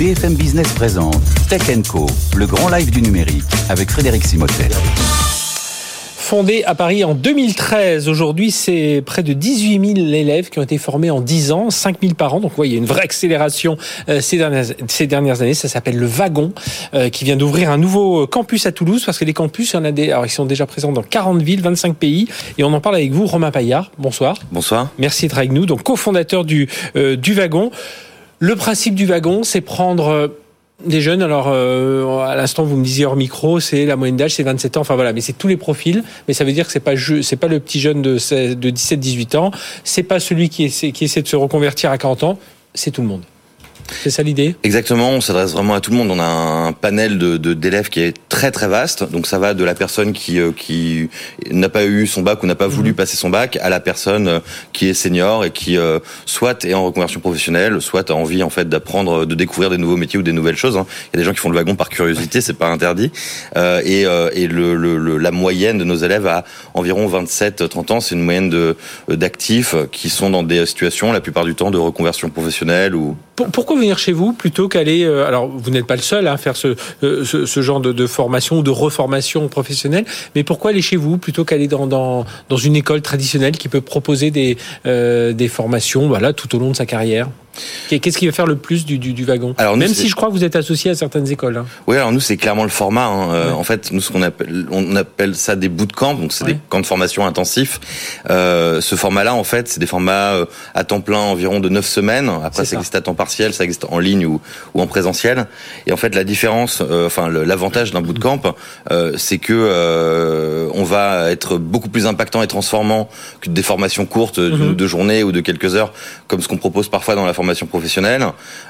BFM Business présente Tech Co, le grand live du numérique avec Frédéric Simotel. Fondé à Paris en 2013, aujourd'hui c'est près de 18 000 élèves qui ont été formés en 10 ans, 5 000 par an. Donc oui, il y a une vraie accélération euh, ces, dernières, ces dernières années. Ça s'appelle le Wagon, euh, qui vient d'ouvrir un nouveau campus à Toulouse, parce que les campus, il y en a des, alors ils sont déjà présents dans 40 villes, 25 pays. Et on en parle avec vous, Romain Paillard. Bonsoir. Bonsoir. Merci d'être avec nous. Donc cofondateur du, euh, du Wagon. Le principe du wagon, c'est prendre des jeunes, alors euh, à l'instant vous me disiez hors micro, c'est la moyenne d'âge, c'est 27 ans. Enfin voilà, mais c'est tous les profils. Mais ça veut dire que c'est pas c'est pas le petit jeune de, de 17-18 ans, c'est pas celui qui essaie, qui essaie de se reconvertir à 40 ans, c'est tout le monde. C'est ça l'idée? Exactement, on s'adresse vraiment à tout le monde. On a un panel de d'élèves qui est très très vaste. Donc ça va de la personne qui euh, qui n'a pas eu son bac ou n'a pas mhm. voulu passer son bac à la personne euh, qui est senior et qui euh, soit est en reconversion professionnelle, soit a envie en fait d'apprendre, de découvrir des nouveaux métiers ou des nouvelles choses. Hein. Il y a des gens qui font le wagon par curiosité, c'est pas interdit. et et le, le, la moyenne de nos élèves a environ 27-30 ans. C'est une moyenne de d'actifs qui sont dans des situations la plupart du temps de reconversion professionnelle ou pourquoi venir chez vous plutôt qu'aller euh, Alors, vous n'êtes pas le seul à faire ce, euh, ce, genre de, de, formation ou de reformation professionnelle, mais pourquoi aller chez vous plutôt qu'aller dans, dans, dans, une école traditionnelle qui peut proposer des, euh, des formations voilà, tout au long de sa carrière? Qu'est-ce qui va faire le plus du, du, du wagon? Alors Même si je crois que vous êtes associé à certaines écoles. Hein. Oui, alors nous c'est clairement le format. Hein. Euh, en fait, nous ce qu'on appelle, on appelle ça des bootcamps, donc c'est des camps de formation intensifs. Euh, ce format-là, en fait, c'est des formats euh, à temps plein environ de 9 semaines. Après, ça, existe à temps partiel, ça existe en ligne ou, ou en présentiel. Et en fait, la différence, euh, enfin l'avantage d'un bootcamp, c'est que on va être beaucoup plus impactant et transformant que des formations courtes d'une mm de journée ou de quelques heures, comme ce qu'on propose parfois dans la formation professionnelle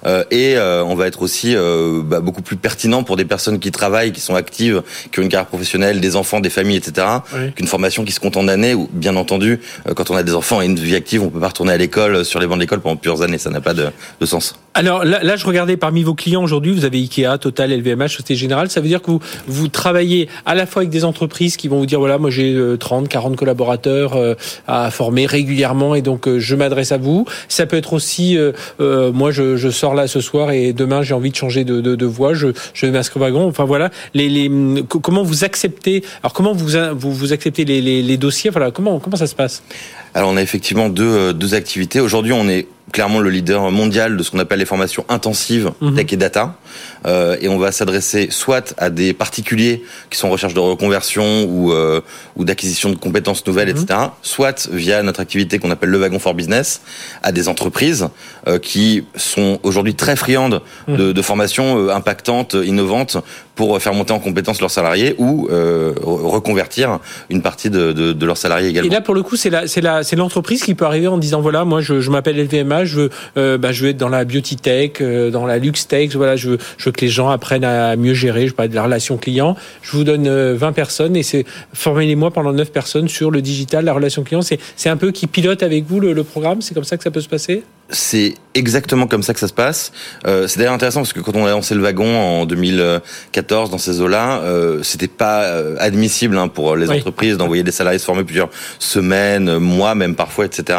euh, et euh, on va être aussi euh, bah, beaucoup plus pertinent pour des personnes qui travaillent, qui sont actives, qui ont une carrière professionnelle, des enfants, des familles, etc. Qu'une formation qui se compte en années. Ou bien entendu, quand on a des enfants et une vie active, on peut pas retourner à l'école sur les bancs de l'école pendant plusieurs années. Ça n'a pas de, de, sens. Alors là, je regardais parmi vos clients aujourd'hui, vous avez Ikea, Total, LVMH, Société Générale. Ça veut dire que vous, vous travaillez à la fois avec des entreprises qui vont vous dire voilà, moi j'ai 30, 40 collaborateurs à former régulièrement et donc je m'adresse à vous. Ça peut être aussi euh, moi je, je, sors là ce soir et demain j'ai envie de changer de, de, de voie, je, je vais m'inscrire au wagon. Enfin voilà, les, les, comment vous acceptez Alors comment vous vous, vous acceptez les, les, les dossiers? Voilà, comment comment ça se passe? Alors on a effectivement deux euh, deux activités. Aujourd'hui on est clairement le leader mondial de ce qu'on appelle les formations intensives mhm. tech et data. Euh, et on va s'adresser soit à des particuliers qui sont en recherche de reconversion ou, euh, ou d'acquisition de compétences nouvelles, mhm. etc. Soit via notre activité qu'on appelle le wagon for business à des entreprises euh, qui sont aujourd'hui très friandes mhm. de, de formations impactantes, innovantes pour faire monter en compétences leurs salariés ou reconvertir une partie de, de, de, leurs salariés également. Et là, pour le coup, c'est l'entreprise qui peut arriver en disant voilà, moi, je, je m'appelle LVMH je veux, euh, bah, je veux être dans la beauty tech, euh, dans la luxe tech. Voilà, je veux, que les gens apprennent à mieux gérer. Je parle de la relation client. Je vous donne 20 euh, personnes et c'est formez-les-moi pendant 9 personnes sur le digital, la relation client. C'est, un peu qui pilote avec vous le programme. C'est comme ça que ça peut se passer? C'est exactement comme ça que ça se passe. Euh, c'est d'ailleurs intéressant parce que quand on a lancé le wagon en 2014 dans ces eaux-là, euh, c'était pas euh, admissible hein, pour les entreprises d'envoyer des salariés se former plusieurs semaines, mois, même parfois, etc.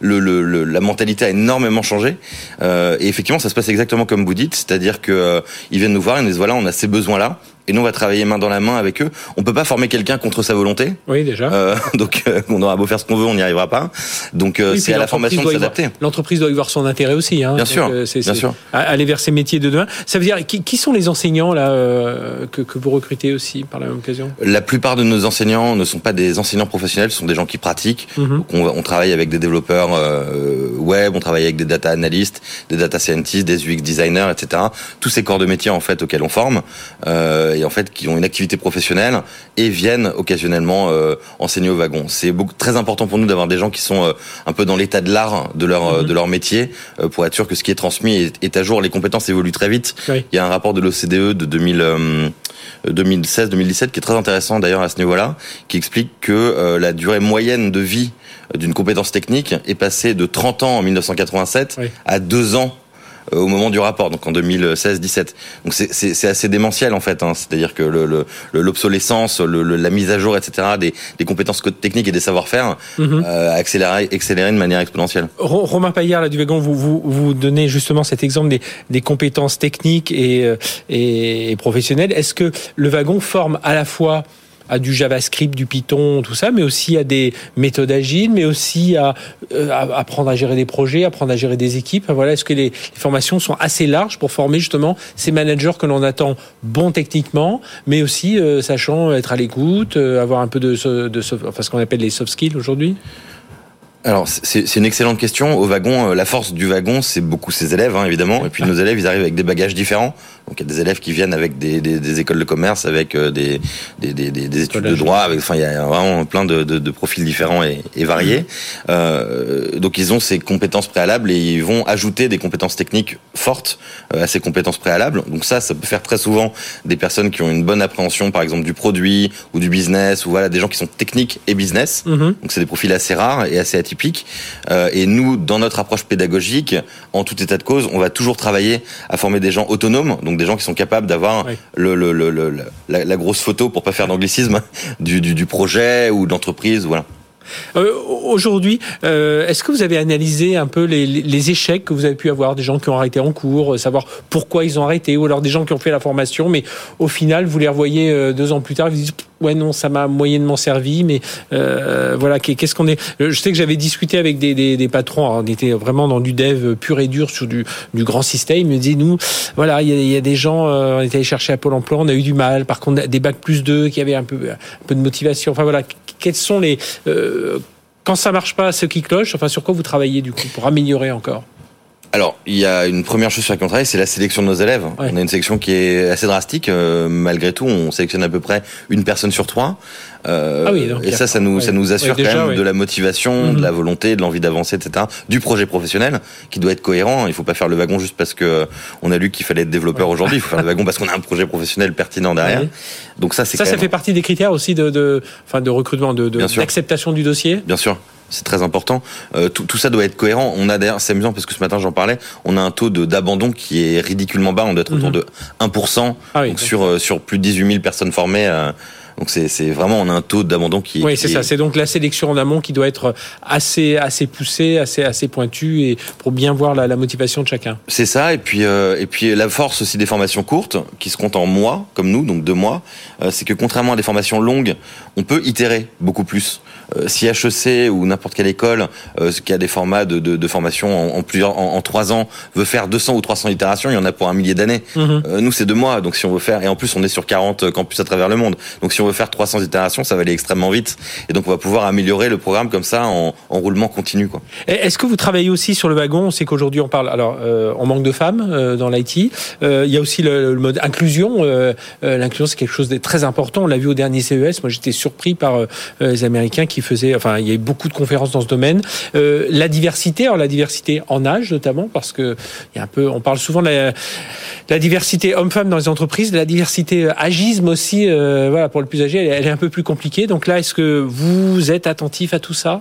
Le, le, la mentalité a énormément changé. Euh, et effectivement, ça se passe exactement comme vous dites, c'est-à-dire que euh, ils viennent nous voir, ils nous disent voilà, on a ces besoins-là. Et nous, on va travailler main dans la main avec eux. On peut pas former quelqu'un contre sa volonté. Oui, déjà. Euh, donc, euh, on aura beau faire ce qu'on veut, on n'y arrivera pas. Donc, euh, c'est à la formation de s'adapter. L'entreprise doit y voir son intérêt aussi. Hein. Bien sûr. Euh, bien sûr. Aller vers ces métiers de demain. Ça veut dire qui, qui sont les enseignants là que, que, vous recrutez aussi par la même occasion? La plupart de nos enseignants ne sont pas des enseignants professionnels, ce sont des gens qui pratiquent. Mhm. on, on, travaille avec des développeurs web, on travaille avec des data analystes, des data scientists, des UX designers, etc. Tous ces corps de métier en fait auxquels on forme et en fait qui ont une activité professionnelle et viennent occasionnellement euh, enseigner au wagon. C'est très important pour nous d'avoir des gens qui sont euh, un peu dans l'état de l'art de leur mhm. de leur métier euh, pour être sûr que ce qui est transmis est, à jour. Les compétences évoluent très vite. Il y a un rapport de l'OCDE de 2016-2017 qui est très intéressant d'ailleurs à ce niveau-là, qui explique que la durée moyenne de vie d'une compétence technique est passée de 30 ans en 1987 à 2 ans au moment du rapport, donc en 2016-17. Donc c'est assez démentiel en fait. Hein. C'est-à-dire que l'obsolescence, le, le, la mise à jour, etc. des, des compétences techniques et des savoir-faire accéléré, accéléré de manière exponentielle. Romain Paillard, là, du Wagon, vous, vous, vous donnez justement cet exemple des, des compétences techniques et, et professionnelles. Est-ce que le wagon forme à la fois à du JavaScript, du Python, tout ça, mais aussi à des méthodes agiles, mais aussi à, euh, apprendre à gérer des projets, apprendre à gérer des équipes. Voilà, est-ce que les, formations sont assez larges pour former justement ces managers que l'on attend bons techniquement, mais aussi euh, sachant être à l'écoute, euh, avoir un peu de, de, enfin, ce qu'on appelle les soft skills aujourd'hui? Alors c'est une excellente question. Au wagon, la force du wagon, c'est beaucoup ses élèves, hein, évidemment. Et puis nos élèves, ils arrivent avec des bagages différents. Donc il y a des élèves qui viennent avec des, des, des écoles de commerce, avec euh, des, des, des études de droit, avec, enfin il y a vraiment plein de, de, de profils différents et, et variés. Mhm. Euh, donc ils ont ces compétences préalables et ils vont ajouter des compétences techniques fortes euh, à ces compétences préalables. Donc ça, ça peut faire très souvent des personnes qui ont une bonne appréhension, par exemple du produit ou du business, ou voilà des gens qui sont techniques et business. Mhm. Donc c'est des profils assez rares et assez Euh, et nous, dans notre approche pédagogique, en tout état de cause, on va toujours travailler à former des gens autonomes. Donc des gens qui sont capables d'avoir le, le, le, la, grosse photo pour pas faire d'anglicisme du, du, du projet ou de l'entreprise, voilà. Euh, Aujourd'hui, euh, est-ce que vous avez analysé un peu les, les, échecs que vous avez pu avoir, des gens qui ont arrêté en cours, euh, savoir pourquoi ils ont arrêté, ou alors des gens qui ont fait la formation, mais au final, vous les revoyez euh, deux ans plus tard, vous dites ouais non, ça m'a moyennement servi, mais euh, voilà, qu'est-ce qu'on est? Je sais que j'avais discuté avec des, des, des patrons, on était vraiment dans du dev pur et dur sur du, du grand système. Ils me disaient nous, voilà, il y a, y a, des gens, on est allé chercher à Pôle Emploi, on a eu du mal. Par contre, des bacs plus deux qui avaient un peu un peu de motivation. Enfin voilà, quels sont les euh, quand ça marche pas, ce qui cloche. Enfin, sur quoi vous travaillez du coup pour améliorer encore? Alors, il y a une première chose sur laquelle on travaille, c'est la sélection de nos élèves. On a une sélection qui est assez drastique. Euh, malgré tout, on sélectionne à peu près une personne sur trois. Euh, ah oui, et ça, ça nous, ça nous assure quand même de la motivation, de mhm. la volonté, de l'envie d'avancer, etc. Du projet professionnel qui doit être cohérent. Il faut pas faire le wagon juste parce que on a lu qu'il fallait être développeur aujourd'hui. Il faut faire le wagon parce qu'on a un projet professionnel pertinent derrière. Donc ça, c'est ça, ça fait partie des critères aussi de, de, enfin, de recrutement, de, d'acceptation du dossier? Bien sûr c'est très important. Euh, tout, tout, ça doit être cohérent. On a d'ailleurs, c'est amusant parce que ce matin j'en parlais, on a un taux d'abandon qui est ridiculement bas. On doit être autour mhm. de 1%. Ah donc sur, euh, sur plus de 18 000 personnes formées. Euh, donc c'est vraiment on a un taux d'abandon qui. Oui, c'est ça. C'est donc la sélection en amont qui doit être assez assez poussée, assez assez pointue et pour bien voir la, la motivation de chacun. C'est ça. Et puis euh, et puis la force aussi des formations courtes qui se comptent en mois comme nous, donc deux mois, euh, c'est que contrairement à des formations longues, on peut itérer beaucoup plus. Euh, si HEC ou n'importe quelle école euh, qui a des formats de, de, de formation en, en plusieurs en, en, trois ans veut faire 200 ou 300 itérations, il y en a pour un millier d'années. Mhm. Euh, nous c'est deux mois, donc si on veut faire et en plus on est sur 40 campus à travers le monde, donc si on veut faire 300 itérations, ça va aller extrêmement vite et donc on va pouvoir améliorer le programme comme ça en, en roulement continu. Quoi. Est-ce que vous travaillez aussi sur le wagon? C'est qu'aujourd'hui on parle, alors on manque de femmes dans l'IT. il y a aussi le, mode inclusion. L'inclusion c'est quelque chose de très important. On l'a vu au dernier CES. Moi j'étais surpris par les Américains qui faisait, enfin, il y a eu beaucoup de conférences dans ce domaine. Euh, la diversité, alors la diversité en âge notamment, parce que il y a un peu, on parle souvent de la, la diversité homme-femme dans les entreprises, la diversité euh, agisme aussi, euh, voilà, pour le plus âgé, elle, elle, est un peu plus compliquée. Donc là, est-ce que vous êtes attentif à tout ça?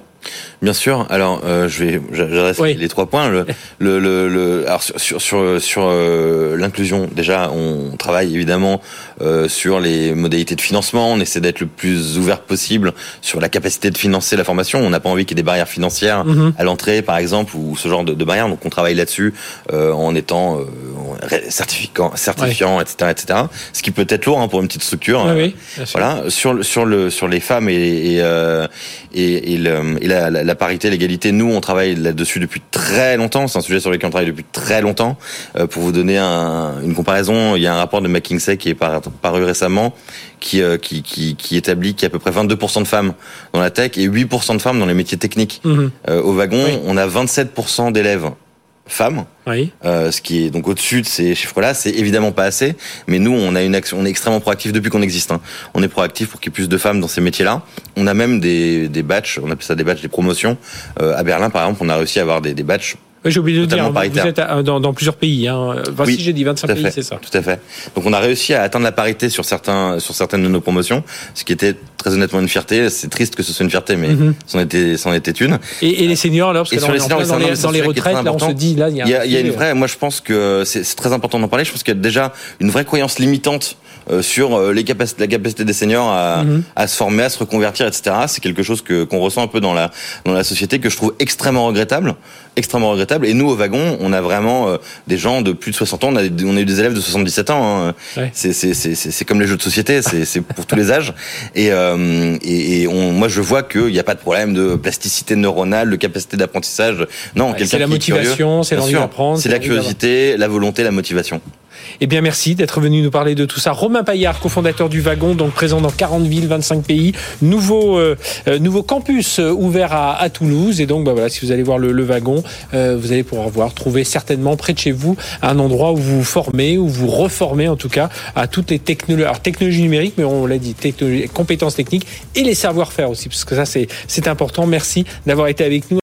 Bien sûr. Alors, euh, je vais, j'adresse les trois points. Le, le, le, alors sur sur sur, euh, l'inclusion, déjà, on travaille évidemment euh, sur les modalités de financement. On essaie d'être le plus ouvert possible sur la capacité de financer la formation. On n'a pas envie qu'il y ait des barrières financières mm-hmm. à l'entrée, par exemple, ou ce genre de, de barrières. Donc, on travaille là-dessus euh, en étant certifiant, certifiant, etc., etc. Ce qui peut être lourd hein, pour une petite structure. Oui, voilà. Sur sur le sur les femmes et et, et, et, le, et la, parité, l'égalité, nous, on travaille là-dessus depuis très longtemps. C'est un sujet sur lequel on travaille depuis très longtemps. Euh, pour vous donner une comparaison, il y a un rapport de McKinsey qui est paru récemment qui, euh, qui, qui, qui, établit qu'il y a à peu près 22% de femmes dans la tech et 8% de femmes dans les métiers techniques. Mhm. Euh, au wagon, on a 27% d'élèves femmes. Oui. Euh, ce qui est donc au-dessus de ces chiffres-là, c'est évidemment pas assez. Mais nous, on a une action, on est extrêmement proactif depuis qu'on existe. Hein. On est proactif pour qu'il y ait plus de femmes dans ces métiers-là. On a même des, des batchs, on appelle ça des batchs, des promotions. Euh, à Berlin, par exemple, on a réussi à avoir des, des batchs j'ai oublié de dire, vous paritaire. êtes à- dans, dans plusieurs pays. Hein. Enfin, Oui, si j'ai dit 25 Tout à pays, c'est ça. Tout à fait. Donc on a réussi à atteindre la parité sur certains, sur certaines de nos promotions, ce qui était très honnêtement une fierté. C'est triste que ce soit une fierté, mais Mhm. c'en était, c'en était une. Et, et les seniors, alors, parce que là, on les en seniors, dans les, dans retraites, là, on se dit, là, il y a, Il y a, un il y a une vraie, moi je pense que c'est très important d'en parler. Je pense qu'il y a déjà une vraie croyance limitante sur euh, les capacités, la capacité des seniors à, Mhm. à se former, à se reconvertir, etc. C'est quelque chose que qu'on ressent un peu dans la dans la société que je trouve extrêmement regrettable, extrêmement regrettable. Et nous au wagon, on a vraiment euh, des gens de plus de 60 ans. On a, on a eu des élèves de 77 ans. hein. Ouais. C'est c'est c'est comme les jeux de société. C'est c'est pour tous les âges. Et euh, et, et on, moi je vois qu'il n'y a pas de problème de plasticité neuronale, de capacité d'apprentissage. Non, Ouais, c'est la motivation, c'est l'envie d'apprendre, C'est la curiosité, la volonté, la motivation. Eh bien, merci d'être venu nous parler de tout ça. Romain Paillard, cofondateur du Wagon, donc présent dans 40 villes, 25 pays. Nouveau, euh, euh, nouveau campus euh, ouvert à, à Toulouse. Et donc, bah voilà, si vous allez voir le, le Wagon, euh, vous allez pouvoir voir, trouver certainement près de chez vous un endroit où vous vous formez, où vous reformez en tout cas à toutes les technologies, alors technologies numériques, mais on l'a dit, compétences techniques et les savoir-faire aussi, parce que ça, c'est important. Merci d'avoir été avec nous.